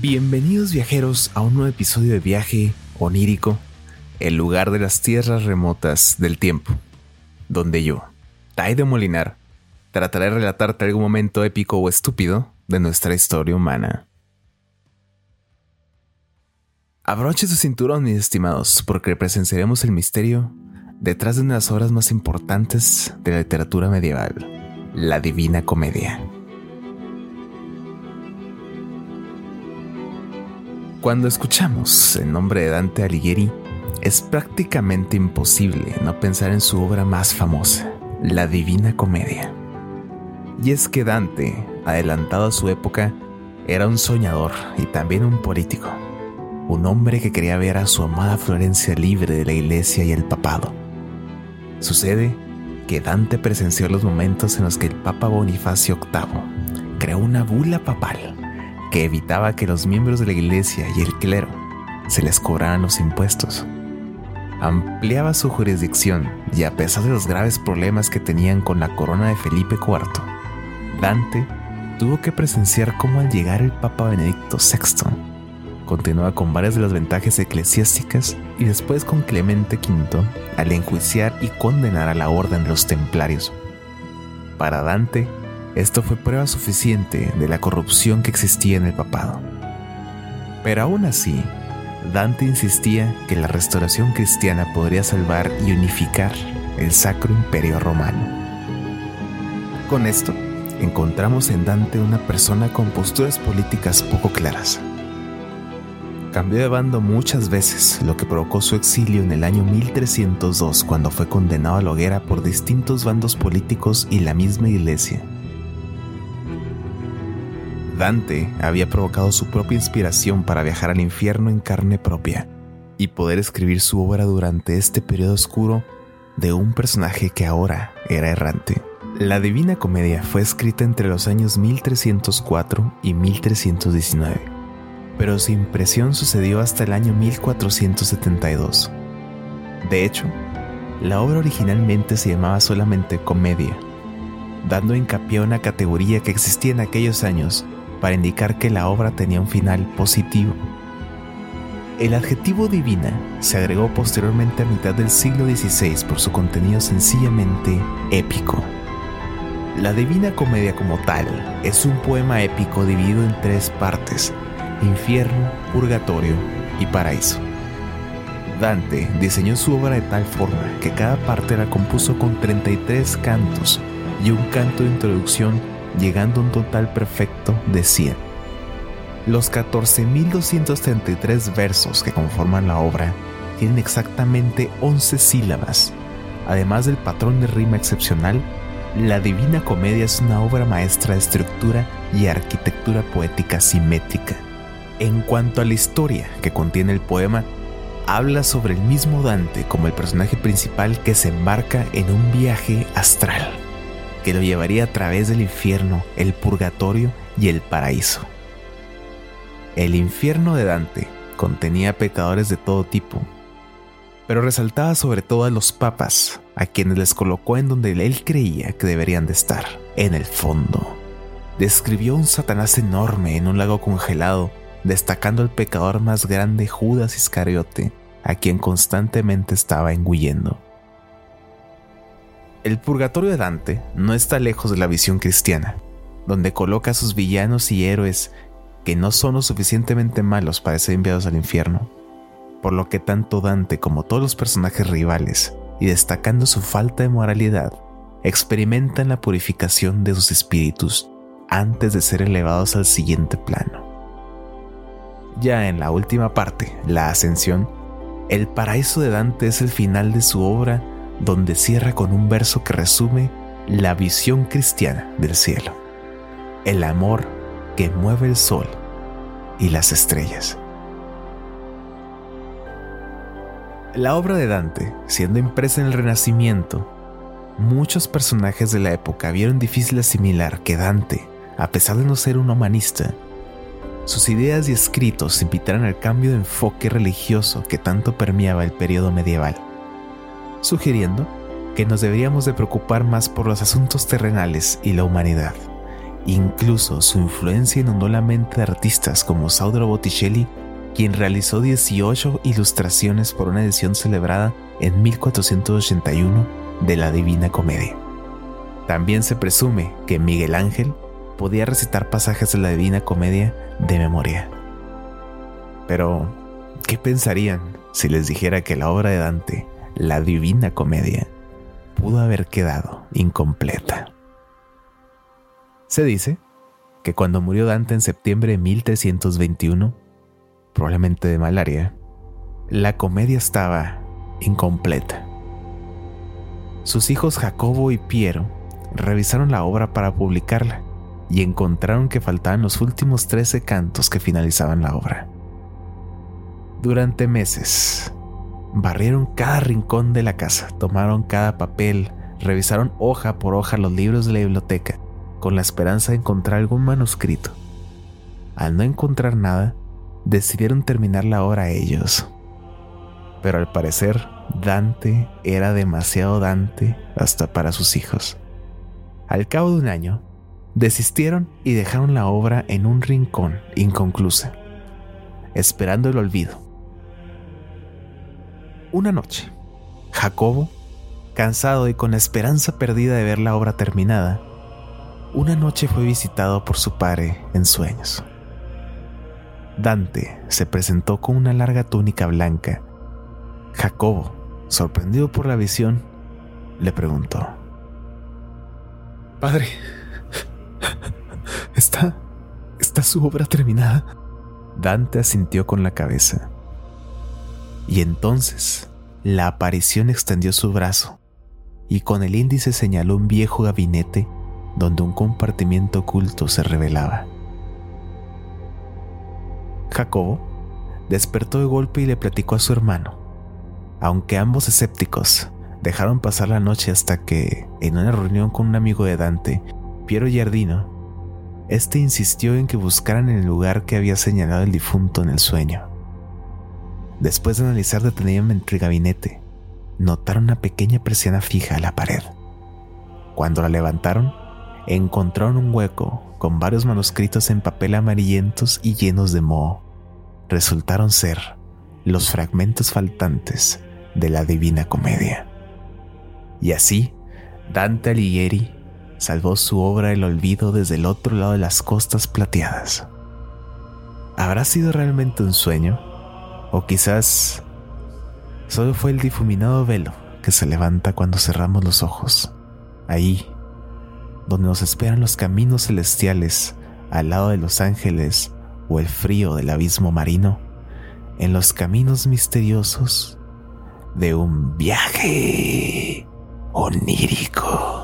Bienvenidos viajeros a un nuevo episodio de Viaje Onírico, el lugar de las tierras remotas del tiempo, donde yo, Tai Molinar, trataré de relatarte algún momento épico o estúpido de nuestra historia humana. Abroche su cinturón, mis estimados, porque presenciaremos el misterio detrás de una de las obras más importantes de la literatura medieval, la Divina Comedia. Cuando escuchamos el nombre de Dante Alighieri, es prácticamente imposible no pensar en su obra más famosa, la Divina Comedia. Y es que Dante, adelantado a su época, era un soñador y también un político, un hombre que quería ver a su amada Florencia libre de la iglesia y el papado. Sucede que Dante presenció los momentos en los que el Papa Bonifacio VIII creó una bula papal que evitaba que los miembros de la iglesia y el clero se les cobraran los impuestos. Ampliaba su jurisdicción y a pesar de los graves problemas que tenían con la corona de Felipe IV, Dante tuvo que presenciar cómo al llegar el Papa Benedicto VI, continúa con varias de las ventajas eclesiásticas y después con Clemente V al enjuiciar y condenar a la orden de los templarios. Para Dante, esto fue prueba suficiente de la corrupción que existía en el papado. Pero aún así, Dante insistía que la restauración cristiana podría salvar y unificar el Sacro Imperio Romano. Con esto, encontramos en Dante una persona con posturas políticas poco claras. Cambió de bando muchas veces, lo que provocó su exilio en el año 1302 cuando fue condenado a la hoguera por distintos bandos políticos y la misma iglesia. Dante había provocado su propia inspiración para viajar al infierno en carne propia y poder escribir su obra durante este periodo oscuro de un personaje que ahora era errante. La Divina Comedia fue escrita entre los años 1304 y 1319, pero su impresión sucedió hasta el año 1472. De hecho, la obra originalmente se llamaba solamente Comedia, dando hincapié a una categoría que existía en aquellos años para indicar que la obra tenía un final positivo. El adjetivo divina se agregó posteriormente a mitad del siglo XVI por su contenido sencillamente épico. La Divina Comedia como tal es un poema épico dividido en tres partes, infierno, purgatorio y paraíso. Dante diseñó su obra de tal forma que cada parte la compuso con 33 cantos y un canto de introducción llegando a un total perfecto de 100. Los 14.233 versos que conforman la obra tienen exactamente 11 sílabas. Además del patrón de rima excepcional, la Divina Comedia es una obra maestra de estructura y arquitectura poética simétrica. En cuanto a la historia que contiene el poema, habla sobre el mismo Dante como el personaje principal que se embarca en un viaje astral que lo llevaría a través del infierno, el purgatorio y el paraíso. El infierno de Dante contenía pecadores de todo tipo, pero resaltaba sobre todo a los papas, a quienes les colocó en donde él creía que deberían de estar, en el fondo. Describió un Satanás enorme en un lago congelado, destacando al pecador más grande Judas Iscariote, a quien constantemente estaba engullendo. El purgatorio de Dante no está lejos de la visión cristiana, donde coloca a sus villanos y héroes que no son lo suficientemente malos para ser enviados al infierno, por lo que tanto Dante como todos los personajes rivales, y destacando su falta de moralidad, experimentan la purificación de sus espíritus antes de ser elevados al siguiente plano. Ya en la última parte, la ascensión, el paraíso de Dante es el final de su obra donde cierra con un verso que resume la visión cristiana del cielo, el amor que mueve el sol y las estrellas. La obra de Dante, siendo impresa en el Renacimiento, muchos personajes de la época vieron difícil asimilar que Dante, a pesar de no ser un humanista, sus ideas y escritos invitaran al cambio de enfoque religioso que tanto permeaba el periodo medieval sugiriendo que nos deberíamos de preocupar más por los asuntos terrenales y la humanidad, Incluso su influencia inundó la mente de artistas como Saudro Botticelli, quien realizó 18 ilustraciones por una edición celebrada en 1481 de la Divina Comedia. También se presume que Miguel Ángel podía recitar pasajes de la Divina Comedia de memoria. Pero, ¿qué pensarían si les dijera que la obra de Dante, la Divina Comedia, pudo haber quedado incompleta? Se dice que cuando murió Dante en septiembre de 1321, probablemente de malaria, la comedia estaba incompleta. Sus hijos Jacobo y Piero revisaron la obra para publicarla y encontraron que faltaban los últimos 13 cantos que finalizaban la obra. Durante meses, barrieron cada rincón de la casa, tomaron cada papel, revisaron hoja por hoja los libros de la biblioteca con la esperanza de encontrar algún manuscrito. Al no encontrar nada, decidieron terminar la obra ellos. Pero al parecer, Dante era demasiado Dante hasta para sus hijos. Al cabo de un año, desistieron y dejaron la obra en un rincón inconclusa, esperando el olvido. Una noche, Jacobo, cansado y con la esperanza perdida de ver la obra terminada, una noche fue visitado por su padre en sueños. Dante se presentó con una larga túnica blanca. Jacobo, sorprendido por la visión, le preguntó. Padre, ¿está, está su obra terminada? Dante asintió con la cabeza. Y entonces la aparición extendió su brazo y con el índice señaló un viejo gabinete donde un compartimiento oculto se revelaba. Jacobo despertó de golpe y le platicó a su hermano. Aunque ambos escépticos dejaron pasar la noche hasta que, en una reunión con un amigo de Dante, Piero Giardino, este insistió en que buscaran el lugar que había señalado el difunto en el sueño. Después de analizar detenidamente el gabinete, notaron una pequeña persiana fija a la pared. Cuando la levantaron, encontraron un hueco con varios manuscritos en papel amarillentos y llenos de moho. Resultaron ser los fragmentos faltantes de la Divina Comedia. Y así, Dante Alighieri salvó su obra del olvido desde el otro lado de las costas plateadas. ¿Habrá sido realmente un sueño? ¿O quizás solo fue el difuminado velo que se levanta cuando cerramos los ojos? Ahí, donde nos esperan los caminos celestiales al lado de los ángeles o el frío del abismo marino, en los caminos misteriosos de un viaje onírico.